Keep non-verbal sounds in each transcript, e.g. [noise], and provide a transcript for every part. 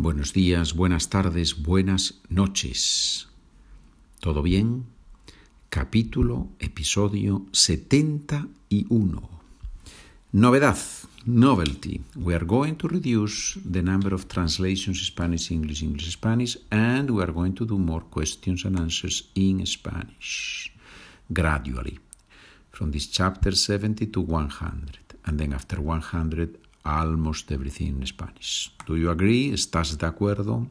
Buenos días, buenas tardes, buenas noches. ¿Todo bien? Capítulo, episodio 71. Novedad, novelty. We are going to reduce the number of translations Spanish, English, English, Spanish, and we are going to do more questions and answers in Spanish gradually from this chapter 70 to 100. And then after 100, almost everything in Spanish. Do you agree? ¿Estás de acuerdo?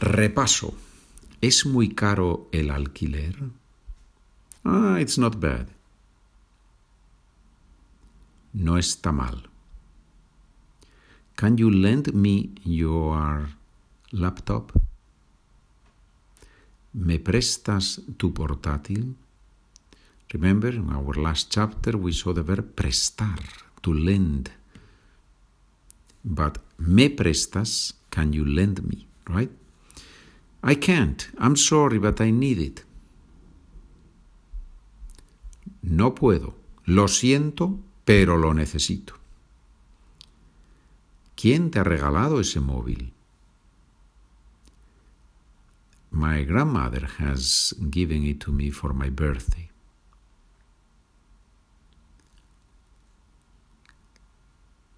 Repaso. ¿Es muy caro el alquiler? Ah, it's not bad. No está mal. Can you lend me your laptop? ¿Me prestas tu portátil? Remember, in our last chapter we saw the verb prestar to lend. But me prestas, can you lend me, right? I can't. I'm sorry, but I need it. No puedo. Lo siento, pero lo necesito. ¿Quién te ha regalado ese móvil? My grandmother has given it to me for my birthday.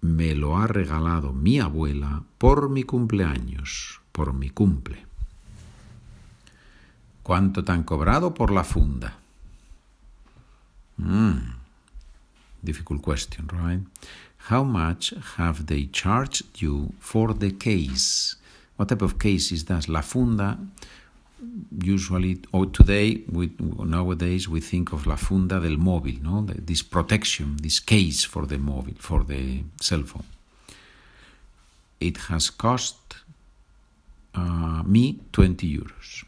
Me lo ha regalado mi abuela por mi cumpleaños, por mi cumple. ¿Cuánto te han cobrado por la funda? Mm. Difficult question, right? How much have they charged you for the case? What type of case is that? La funda usually or today we, nowadays we think of la funda del móvil no? This protection this case for the mobile for the cell phone. It has cost uh, me 20 euros.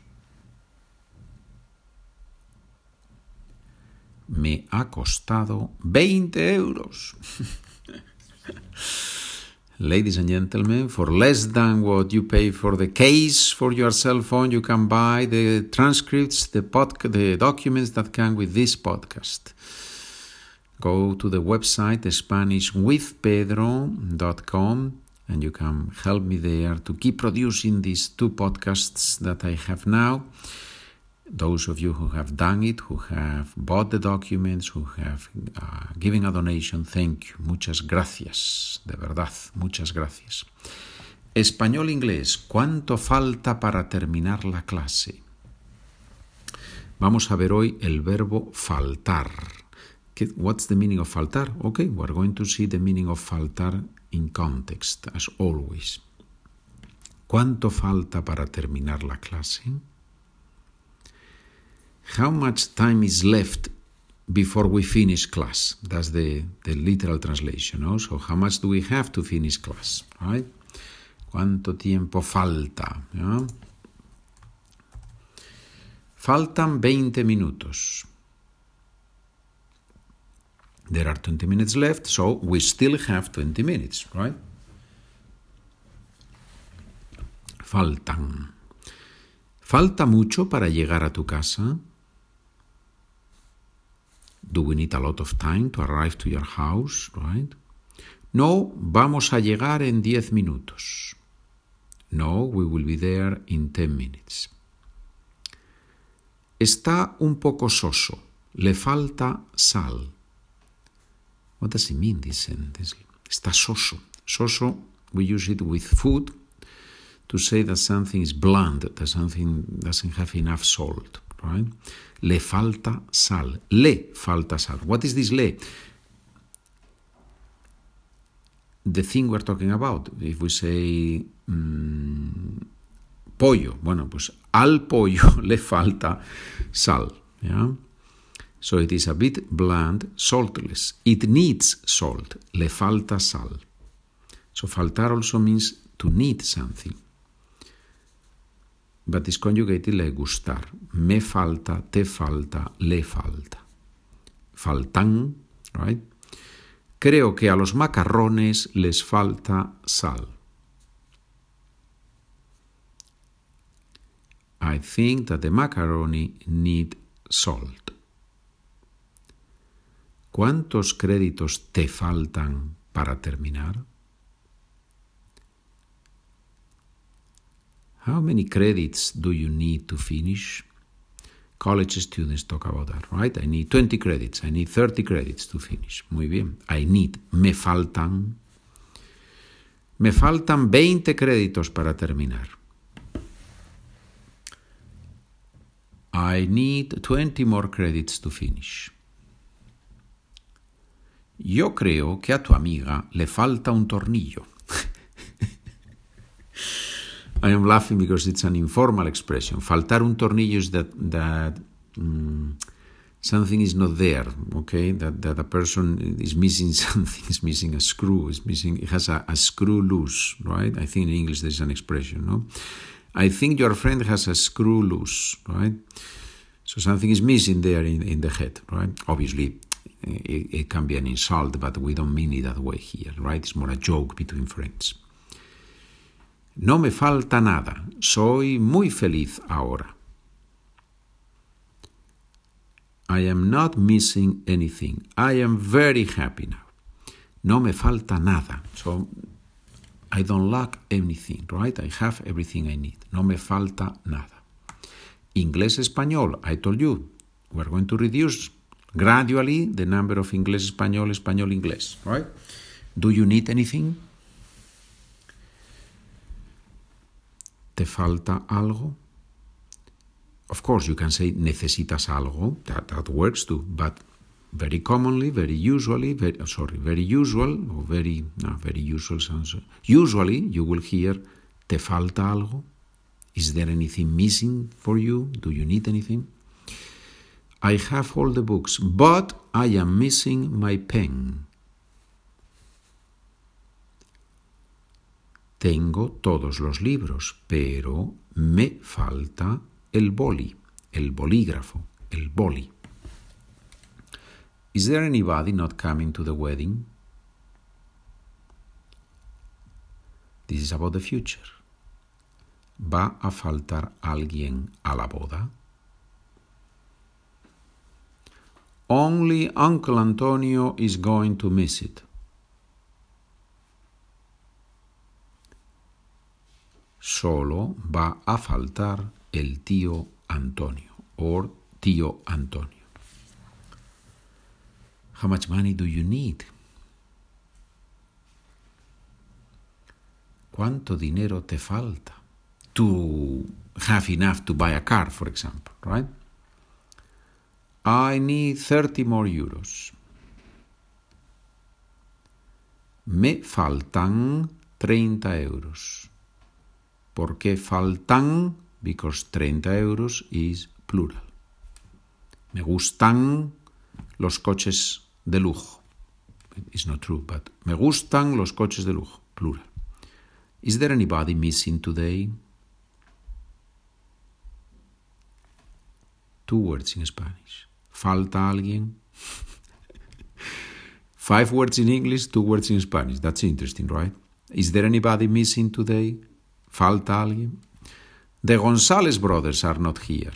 Me ha costado 20 euros [laughs] Ladies and gentlemen, for less than what you pay for the case for your cell phone, you can buy the transcripts, the, podca- the documents that come with this podcast. Go to the website SpanishWithPedro.com and you can help me there to keep producing these two podcasts that I have now those of you who have done it, who have bought the documents, who have uh, given a donation, thank you. Muchas gracias, de verdad, muchas gracias. Español-inglés, ¿cuánto falta para terminar la clase? Vamos a ver hoy el verbo faltar. What's the meaning of faltar? Okay, we're going to see the meaning of faltar in context, as always. ¿Cuánto falta para terminar la clase? How much time is left before we finish class? That's the, the literal translation. No? So, how much do we have to finish class? Right? ¿Cuánto tiempo falta? Faltan 20 minutos. There are 20 minutes left, so we still have 20 minutes, right? Faltan. ¿Falta mucho para llegar a tu casa? Do we need a lot of time to arrive to your house, right? No, vamos a llegar en 10 minutos. No, we will be there in 10 minutes. Está un poco soso. Le falta sal. What does it mean, this sentence? Está soso. Soso, we use it with food to say that something is bland, that something doesn't have enough salt. Right? Le falta sal. Le falta sal. What is this le? The thing we're talking about. If we say mm, pollo, bueno, pues al pollo [laughs] le falta sal. Yeah? So it is a bit bland, saltless. It needs salt. Le falta sal. So faltar also means to need something but is conjugated like gustar. Me falta, te falta, le falta. Faltan, right? Creo que a los macarrones les falta sal. I think that the macaroni need salt. ¿Cuántos créditos te faltan para terminar? How many credits do you need to finish? College students talk about that, right? I need 20 credits, I need 30 credits to finish. Muy bien. I need, me faltan. Me faltan 20 créditos para terminar. I need 20 more credits to finish. Yo creo que a tu amiga le falta un tornillo. I am laughing because it's an informal expression. Faltar un tornillo is that, that um, something is not there, okay? That, that a person is missing [laughs] something, is missing a screw, is missing, it has a, a screw loose, right? I think in English there's an expression, no? I think your friend has a screw loose, right? So something is missing there in, in the head, right? Obviously, it, it can be an insult, but we don't mean it that way here, right? It's more a joke between friends. No me falta nada, soy muy feliz ahora. I am not missing anything. I am very happy now. No me falta nada. So I don't lack anything, right? I have everything I need. No me falta nada. Inglés español, I told you, we're going to reduce gradually the number of inglés español, español inglés, right? Do you need anything? ¿Te falta algo? Of course, you can say necesitas algo. That, that works too. But very commonly, very usually, very, oh, sorry, very usual, or very, no, very usual sounds. Usually, you will hear te falta algo. Is there anything missing for you? Do you need anything? I have all the books, but I am missing my pen. Tengo todos los libros, pero me falta el boli, el bolígrafo, el boli. Is there anybody not coming to the wedding? This is about the future. ¿Va a faltar alguien a la boda? Only Uncle Antonio is going to miss it. Solo va a faltar el tío Antonio or tío Antonio. How much money do you need? ¿Cuánto dinero te falta to have enough to buy a car, for example, right? I need 30 more euros. Me faltan 30 euros. ¿Por qué faltan? Because 30 euros is plural. Me gustan los coches de lujo. It's not true, but me gustan los coches de lujo, plural. Is there anybody missing today? Two words in Spanish. Falta alguien? [laughs] Five words in English, two words in Spanish. That's interesting, right? Is there anybody missing today? ¿Falta alguien? The González brothers are not here.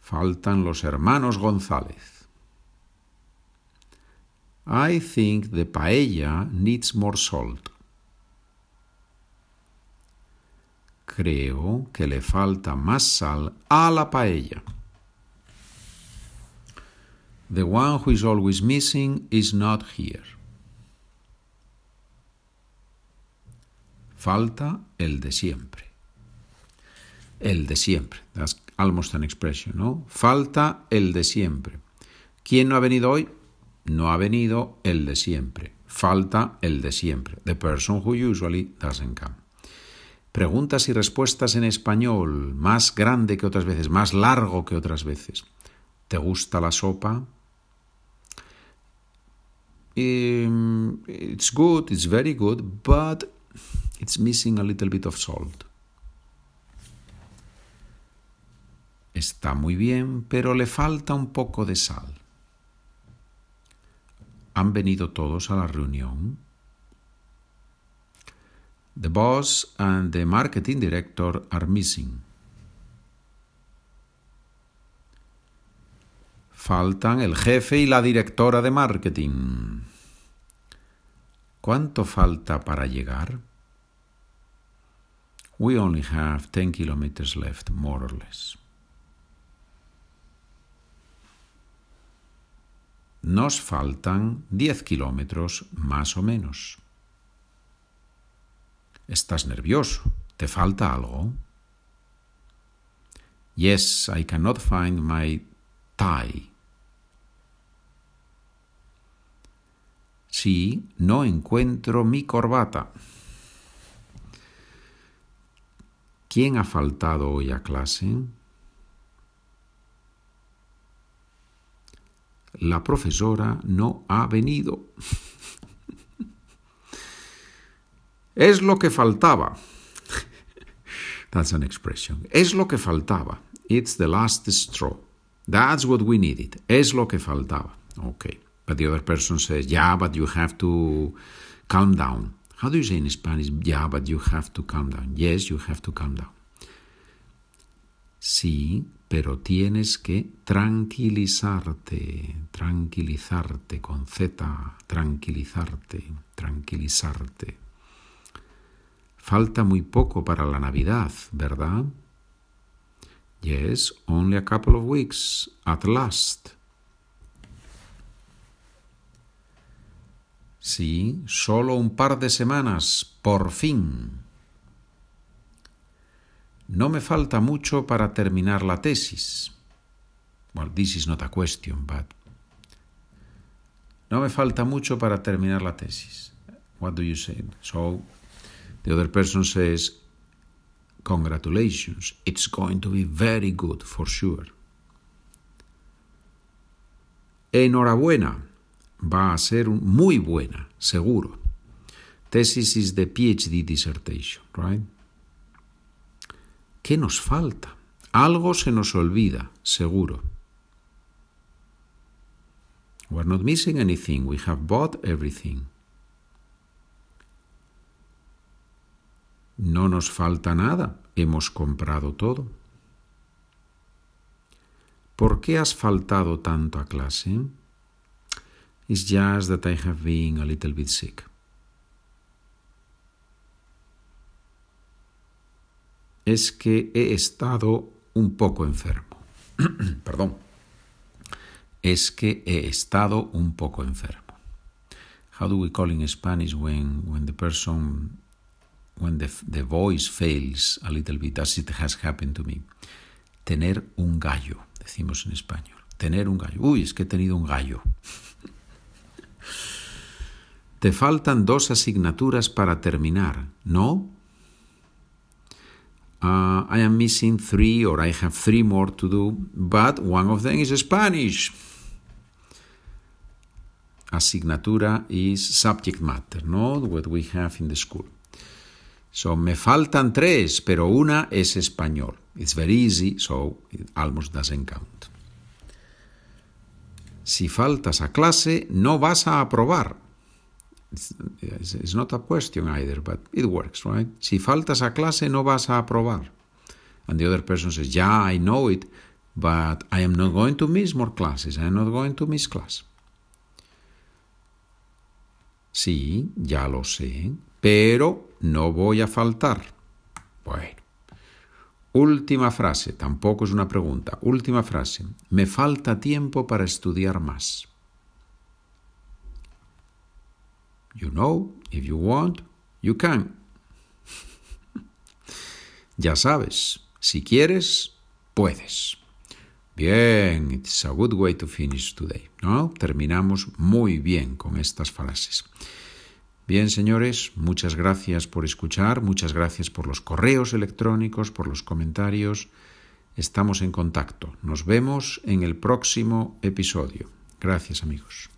Faltan los hermanos González. I think the paella needs more salt. Creo que le falta más sal a la paella. The one who is always missing is not here. Falta el de siempre. El de siempre. That's almost an expression, ¿no? Falta el de siempre. ¿Quién no ha venido hoy? No ha venido el de siempre. Falta el de siempre. The person who usually doesn't come. Preguntas y respuestas en español, más grande que otras veces, más largo que otras veces. ¿Te gusta la sopa? Um, it's good, it's very good, but it's missing a little bit of salt. Está muy bien, pero le falta un poco de sal. ¿Han venido todos a la reunión? The boss and the marketing director are missing. Faltan el jefe y la directora de marketing. ¿Cuánto falta para llegar? We only have 10 kilometers left, more or less. Nos faltan 10 kilómetros más o menos. Estás nervioso. ¿Te falta algo? Yes, I cannot find my tie. Sí, no encuentro mi corbata. ¿Quién ha faltado hoy a clase? La profesora no ha venido. [laughs] es lo que faltaba. [laughs] That's an expression. Es lo que faltaba. It's the last straw. That's what we needed. Es lo que faltaba. Okay. But the other person says, yeah, but you have to calm down. How do you say in Spanish? Yeah, but you have to calm down. Yes, you have to calm down. Sí, pero tienes que tranquilizarte, tranquilizarte con Z, tranquilizarte, tranquilizarte. Falta muy poco para la Navidad, ¿verdad? Yes, only a couple of weeks, at last. Sí, solo un par de semanas, por fin. No me falta mucho para terminar la tesis. Well, this is not a question, but. No me falta mucho para terminar la tesis. What do you say? So, The other person says, Congratulations, it's going to be very good for sure. Enhorabuena, va a ser muy buena, seguro. Thesis is the PhD dissertation, right? ¿Qué nos falta? Algo se nos olvida, seguro. We're not missing anything, we have bought everything. No nos falta nada, hemos comprado todo. ¿Por qué has faltado tanto a clase? It's just that I have been a little bit sick. Es que he estado un poco enfermo. [clears throat] Perdón. Es que he estado un poco enfermo. How do we call in Spanish when, when the person when the, the voice fails a little bit, as it has happened to me. Tener un gallo, decimos en español. Tener un gallo. Uy, es que he tenido un gallo. [laughs] Te faltan dos asignaturas para terminar, ¿no? Uh, I am missing three, or I have three more to do, but one of them is Spanish. Asignatura is subject matter, no? What we have in the school. So me faltan tres, pero una es español. It's very easy, so it almost doesn't count. Si faltas a clase, no vas a aprobar. It's, not a question either, but it works, right? Si faltas a clase, no vas a aprobar. And the other person says, yeah, I know it, but I am not going to miss more classes. I am not going to miss class. Sí, ya lo sé, pero no voy a faltar. Bueno. Última frase, tampoco es una pregunta. Última frase. Me falta tiempo para estudiar más. You know, if you want, you can. [laughs] ya sabes, si quieres, puedes. Bien, it's a good way to finish today. ¿no? Terminamos muy bien con estas frases. Bien, señores, muchas gracias por escuchar, muchas gracias por los correos electrónicos, por los comentarios. Estamos en contacto. Nos vemos en el próximo episodio. Gracias, amigos.